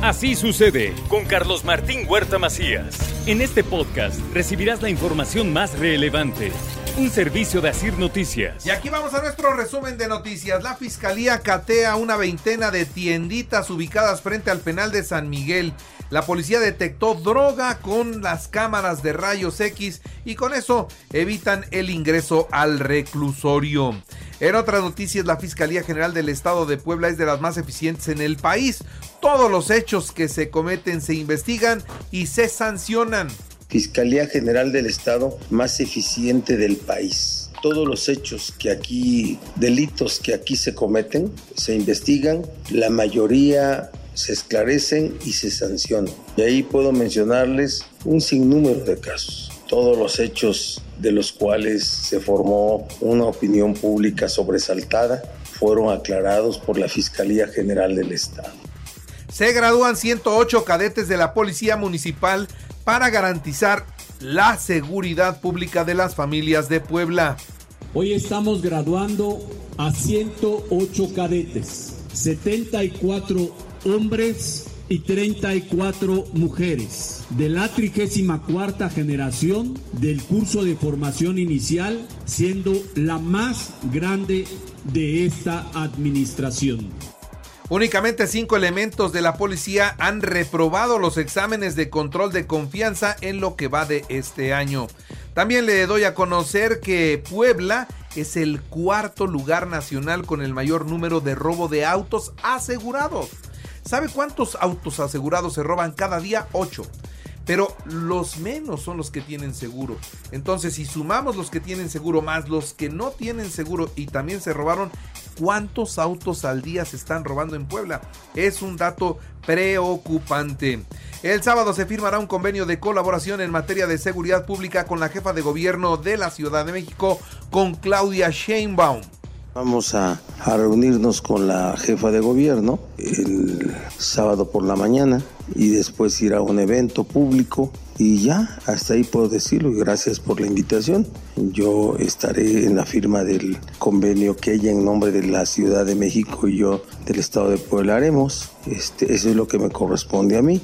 Así sucede con Carlos Martín Huerta Macías. En este podcast recibirás la información más relevante. Un servicio de Asir Noticias. Y aquí vamos a nuestro resumen de noticias. La fiscalía catea una veintena de tienditas ubicadas frente al penal de San Miguel. La policía detectó droga con las cámaras de rayos X y con eso evitan el ingreso al reclusorio. En otras noticias, la Fiscalía General del Estado de Puebla es de las más eficientes en el país. Todos los hechos que se cometen se investigan y se sancionan. Fiscalía General del Estado más eficiente del país. Todos los hechos que aquí, delitos que aquí se cometen, se investigan, la mayoría se esclarecen y se sancionan. Y ahí puedo mencionarles un sinnúmero de casos. Todos los hechos de los cuales se formó una opinión pública sobresaltada fueron aclarados por la Fiscalía General del Estado. Se gradúan 108 cadetes de la Policía Municipal para garantizar la seguridad pública de las familias de Puebla. Hoy estamos graduando a 108 cadetes, 74 hombres y 34 mujeres de la 34 generación del curso de formación inicial, siendo la más grande de esta administración. Únicamente cinco elementos de la policía han reprobado los exámenes de control de confianza en lo que va de este año. También le doy a conocer que Puebla es el cuarto lugar nacional con el mayor número de robo de autos asegurados. ¿Sabe cuántos autos asegurados se roban cada día? 8. Pero los menos son los que tienen seguro. Entonces, si sumamos los que tienen seguro más los que no tienen seguro y también se robaron, ¿cuántos autos al día se están robando en Puebla? Es un dato preocupante. El sábado se firmará un convenio de colaboración en materia de seguridad pública con la jefa de gobierno de la Ciudad de México, con Claudia Sheinbaum. Vamos a, reunirnos con la jefa de gobierno el sábado por la mañana y después ir a un evento público y ya, hasta ahí puedo decirlo gracias por la invitación. Yo estaré en la firma del convenio que ella en nombre de la Ciudad de México y yo del Estado de Puebla haremos. Este, eso es lo que me corresponde a mí.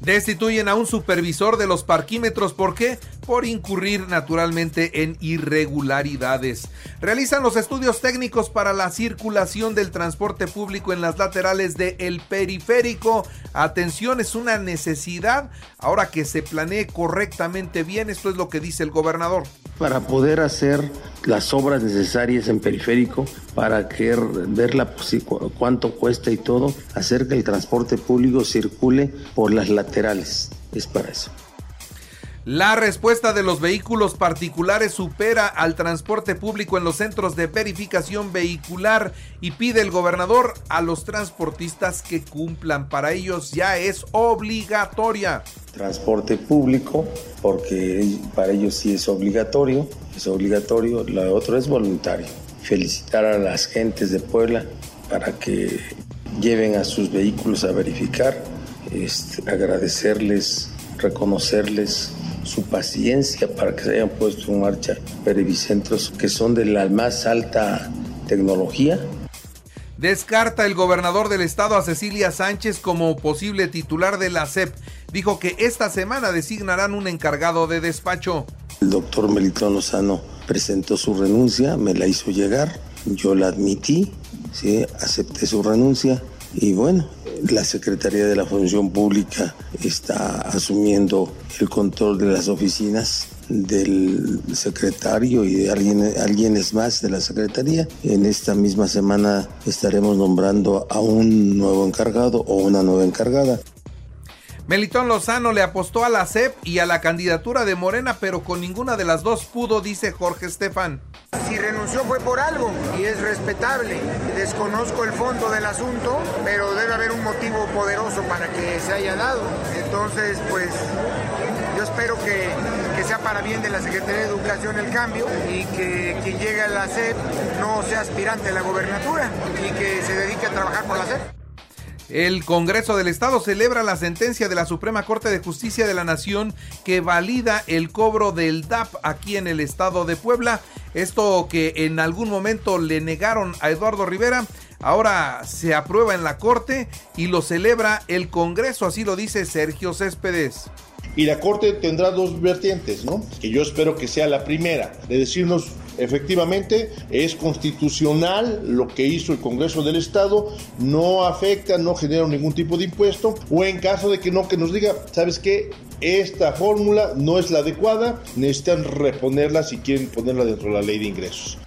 Destituyen a un supervisor de los parquímetros. ¿Por qué? Por incurrir naturalmente en irregularidades. Realizan los estudios técnicos para la circulación del transporte público en las laterales del el periférico. Atención, es una necesidad ahora que se planee correctamente bien. Esto es lo que dice el gobernador. Para poder hacer las obras necesarias en periférico, para que ver la, cuánto cuesta y todo, hacer que el transporte público circule por las laterales. Es para eso. La respuesta de los vehículos particulares supera al transporte público en los centros de verificación vehicular y pide el gobernador a los transportistas que cumplan. Para ellos ya es obligatoria. Transporte público, porque para ellos sí es obligatorio, es obligatorio, lo otro es voluntario. Felicitar a las gentes de Puebla para que lleven a sus vehículos a verificar, este, agradecerles, reconocerles su paciencia para que se hayan puesto en marcha perivicentros que son de la más alta tecnología. Descarta el gobernador del estado a Cecilia Sánchez como posible titular de la CEP. Dijo que esta semana designarán un encargado de despacho. El doctor Melitón Lozano presentó su renuncia, me la hizo llegar, yo la admití, ¿sí? acepté su renuncia y bueno, la Secretaría de la Función Pública está asumiendo el control de las oficinas del secretario y de alguien, alguien más de la Secretaría. En esta misma semana estaremos nombrando a un nuevo encargado o una nueva encargada. Melitón Lozano le apostó a la CEP y a la candidatura de Morena, pero con ninguna de las dos pudo, dice Jorge Estefan. Si renunció fue por algo y es respetable. Desconozco el fondo del asunto, pero debe haber un motivo poderoso para que se haya dado. Entonces, pues yo espero que, que, sea para bien de la Secretaría de Educación el cambio y que quien llegue a la CEP no sea aspirante a la gobernatura y que se dedique a trabajar por la CEP. El Congreso del Estado celebra la sentencia de la Suprema Corte de Justicia de la Nación que valida el cobro del DAP aquí en el estado de Puebla. Esto que en algún momento le negaron a Eduardo Rivera, ahora se aprueba en la Corte y lo celebra el Congreso, así lo dice Sergio Céspedes. Y la Corte tendrá dos vertientes, ¿no? Que yo espero que sea la primera, de decirnos efectivamente es constitucional lo que hizo el Congreso del Estado, no afecta, no genera ningún tipo de impuesto, o en caso de que no, que nos diga, ¿sabes qué? Esta fórmula no es la adecuada, necesitan reponerla si quieren ponerla dentro de la ley de ingresos.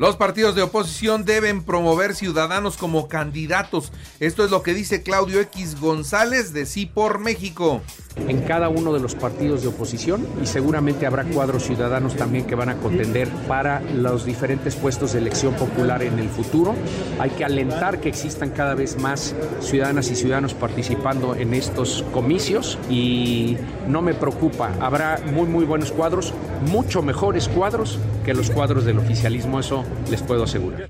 Los partidos de oposición deben promover ciudadanos como candidatos. Esto es lo que dice Claudio X González de Sí por México en cada uno de los partidos de oposición y seguramente habrá cuadros ciudadanos también que van a contender para los diferentes puestos de elección popular en el futuro. Hay que alentar que existan cada vez más ciudadanas y ciudadanos participando en estos comicios y no me preocupa, habrá muy muy buenos cuadros, mucho mejores cuadros que los cuadros del oficialismo, eso les puedo asegurar.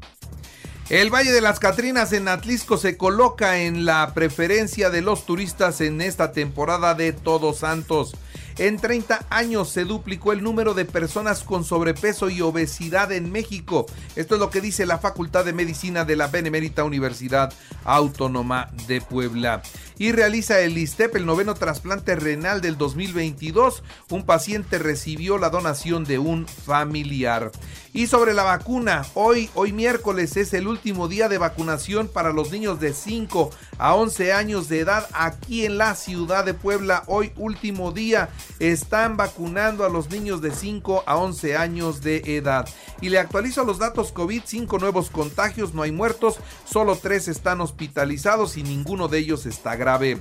El Valle de las Catrinas en Atlisco se coloca en la preferencia de los turistas en esta temporada de Todos Santos. En 30 años se duplicó el número de personas con sobrepeso y obesidad en México. Esto es lo que dice la Facultad de Medicina de la Benemérita Universidad Autónoma de Puebla y realiza el ISTEP, el noveno trasplante renal del 2022. Un paciente recibió la donación de un familiar. Y sobre la vacuna, hoy, hoy miércoles es el último día de vacunación para los niños de 5 a 11 años de edad aquí en la ciudad de Puebla. Hoy último día están vacunando a los niños de 5 a 11 años de edad. Y le actualizo los datos COVID, 5 nuevos contagios, no hay muertos, solo 3 están hospitalizados y ninguno de ellos está grave.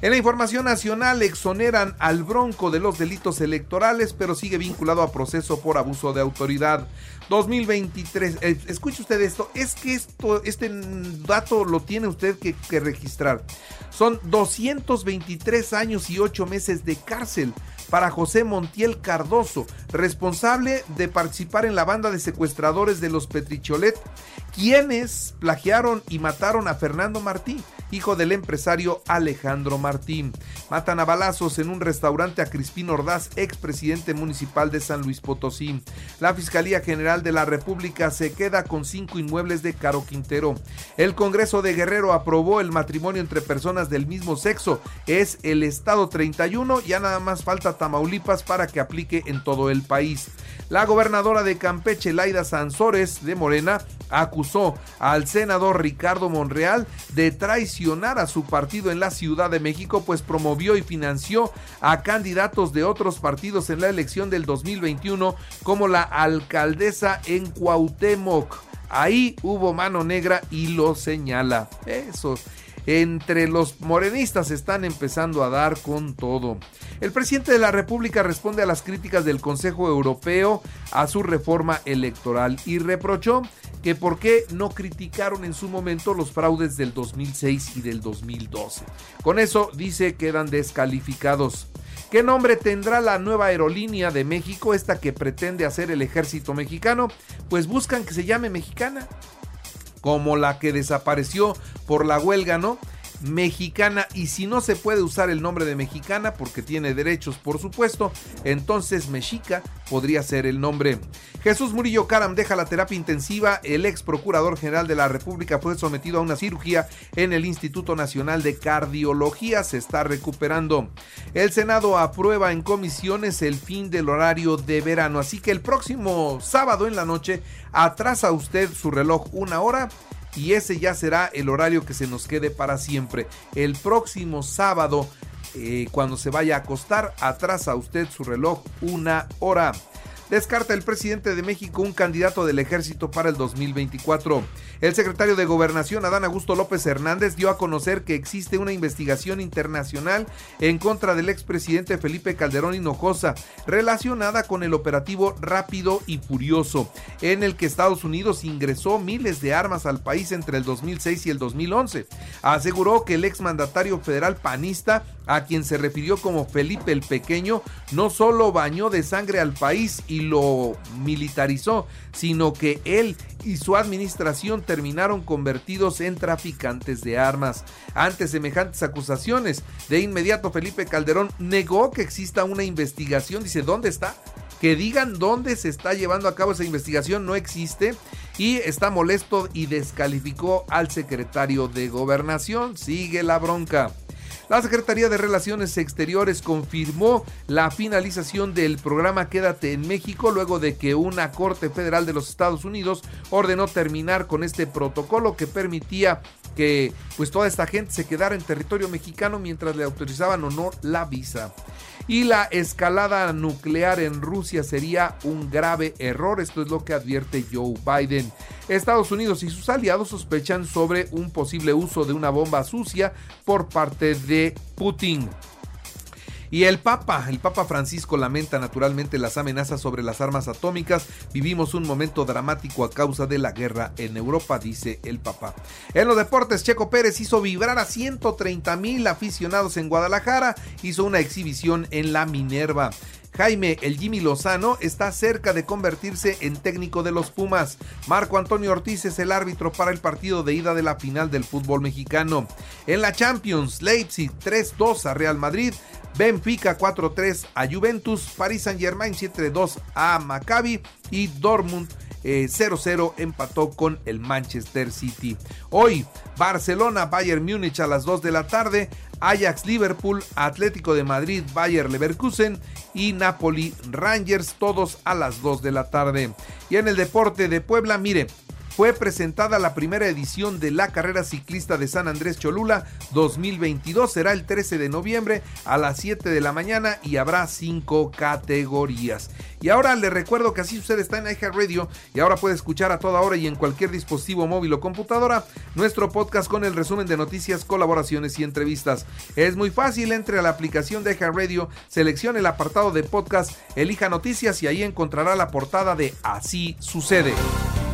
En la información nacional exoneran al Bronco de los delitos electorales, pero sigue vinculado a proceso por abuso de autoridad. 2023, eh, escuche usted esto, es que esto, este dato lo tiene usted que, que registrar. Son 223 años y 8 meses de cárcel para José Montiel Cardoso, responsable de participar en la banda de secuestradores de los Petricholet, quienes plagiaron y mataron a Fernando Martín hijo del empresario Alejandro Martín. Matan a balazos en un restaurante a Crispín Ordaz, expresidente municipal de San Luis Potosí. La Fiscalía General de la República se queda con cinco inmuebles de Caro Quintero. El Congreso de Guerrero aprobó el matrimonio entre personas del mismo sexo. Es el Estado 31, ya nada más falta Tamaulipas para que aplique en todo el país. La gobernadora de Campeche, Laida Sansores de Morena, acusó al senador Ricardo Monreal de traicionar a su partido en la Ciudad de México, pues promovió y financió a candidatos de otros partidos en la elección del 2021, como la alcaldesa en Cuauhtémoc. Ahí hubo mano negra y lo señala. Eso entre los morenistas están empezando a dar con todo. El presidente de la República responde a las críticas del Consejo Europeo a su reforma electoral y reprochó que por qué no criticaron en su momento los fraudes del 2006 y del 2012. Con eso dice quedan descalificados. ¿Qué nombre tendrá la nueva aerolínea de México, esta que pretende hacer el ejército mexicano? Pues buscan que se llame mexicana como la que desapareció por la huelga, ¿no? Mexicana y si no se puede usar el nombre de mexicana porque tiene derechos por supuesto, entonces mexica podría ser el nombre. Jesús Murillo Caram deja la terapia intensiva, el ex procurador general de la República fue sometido a una cirugía en el Instituto Nacional de Cardiología, se está recuperando. El Senado aprueba en comisiones el fin del horario de verano, así que el próximo sábado en la noche atrasa usted su reloj una hora y ese ya será el horario que se nos quede para siempre. El próximo sábado, eh, cuando se vaya a acostar, atrasa usted su reloj una hora. Descarta el presidente de México un candidato del ejército para el 2024. El secretario de Gobernación, Adán Augusto López Hernández, dio a conocer que existe una investigación internacional en contra del expresidente Felipe Calderón Hinojosa relacionada con el operativo Rápido y Furioso, en el que Estados Unidos ingresó miles de armas al país entre el 2006 y el 2011. Aseguró que el exmandatario federal panista, a quien se refirió como Felipe el Pequeño, no solo bañó de sangre al país y lo militarizó, sino que él y su administración terminaron convertidos en traficantes de armas. Ante semejantes acusaciones, de inmediato Felipe Calderón negó que exista una investigación. Dice, ¿dónde está? Que digan dónde se está llevando a cabo esa investigación no existe y está molesto y descalificó al secretario de gobernación. Sigue la bronca. La Secretaría de Relaciones Exteriores confirmó la finalización del programa Quédate en México luego de que una Corte Federal de los Estados Unidos ordenó terminar con este protocolo que permitía que pues toda esta gente se quedara en territorio mexicano mientras le autorizaban o no la visa y la escalada nuclear en Rusia sería un grave error. Esto es lo que advierte Joe Biden. Estados Unidos y sus aliados sospechan sobre un posible uso de una bomba sucia por parte de Putin. Y el Papa, el Papa Francisco lamenta naturalmente las amenazas sobre las armas atómicas. Vivimos un momento dramático a causa de la guerra en Europa, dice el Papa. En los deportes, Checo Pérez hizo vibrar a 130 mil aficionados en Guadalajara, hizo una exhibición en la Minerva. Jaime El Jimmy Lozano está cerca de convertirse en técnico de los Pumas. Marco Antonio Ortiz es el árbitro para el partido de ida de la final del fútbol mexicano. En la Champions, Leipzig 3-2 a Real Madrid. Benfica 4-3 a Juventus, Paris Saint-Germain 7-2 a Maccabi y Dortmund 0-0 eh, empató con el Manchester City. Hoy, Barcelona, Bayern Múnich a las 2 de la tarde, Ajax Liverpool, Atlético de Madrid, Bayern Leverkusen y Napoli Rangers, todos a las 2 de la tarde. Y en el deporte de Puebla, mire, fue presentada la primera edición de la carrera ciclista de San Andrés Cholula 2022. Será el 13 de noviembre a las 7 de la mañana y habrá cinco categorías. Y ahora le recuerdo que así sucede está en Radio y ahora puede escuchar a toda hora y en cualquier dispositivo móvil o computadora nuestro podcast con el resumen de noticias, colaboraciones y entrevistas. Es muy fácil, entre a la aplicación de Radio, seleccione el apartado de podcast, elija noticias y ahí encontrará la portada de Así sucede.